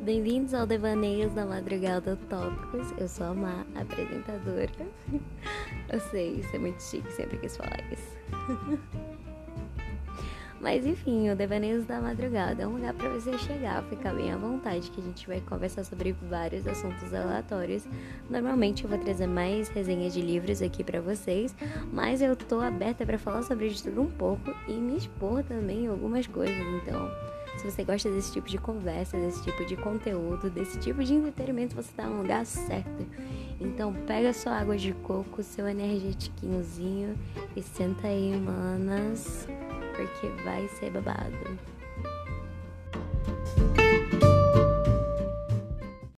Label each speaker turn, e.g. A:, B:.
A: bem-vindos ao Devaneios da Madrugada Tópicos. Eu sou a Má, apresentadora. Eu sei, isso é muito chique, sempre quis falar isso. Mas enfim, o Devaneios da Madrugada é um lugar para você chegar, ficar bem à vontade, que a gente vai conversar sobre vários assuntos aleatórios. Normalmente eu vou trazer mais resenhas de livros aqui para vocês, mas eu tô aberta para falar sobre de tudo um pouco e me expor também em algumas coisas, então se você gosta desse tipo de conversa, desse tipo de conteúdo, desse tipo de entretenimento, você está no lugar certo. Então pega sua água de coco, seu energéticozinho e senta aí, manas, porque vai ser babado.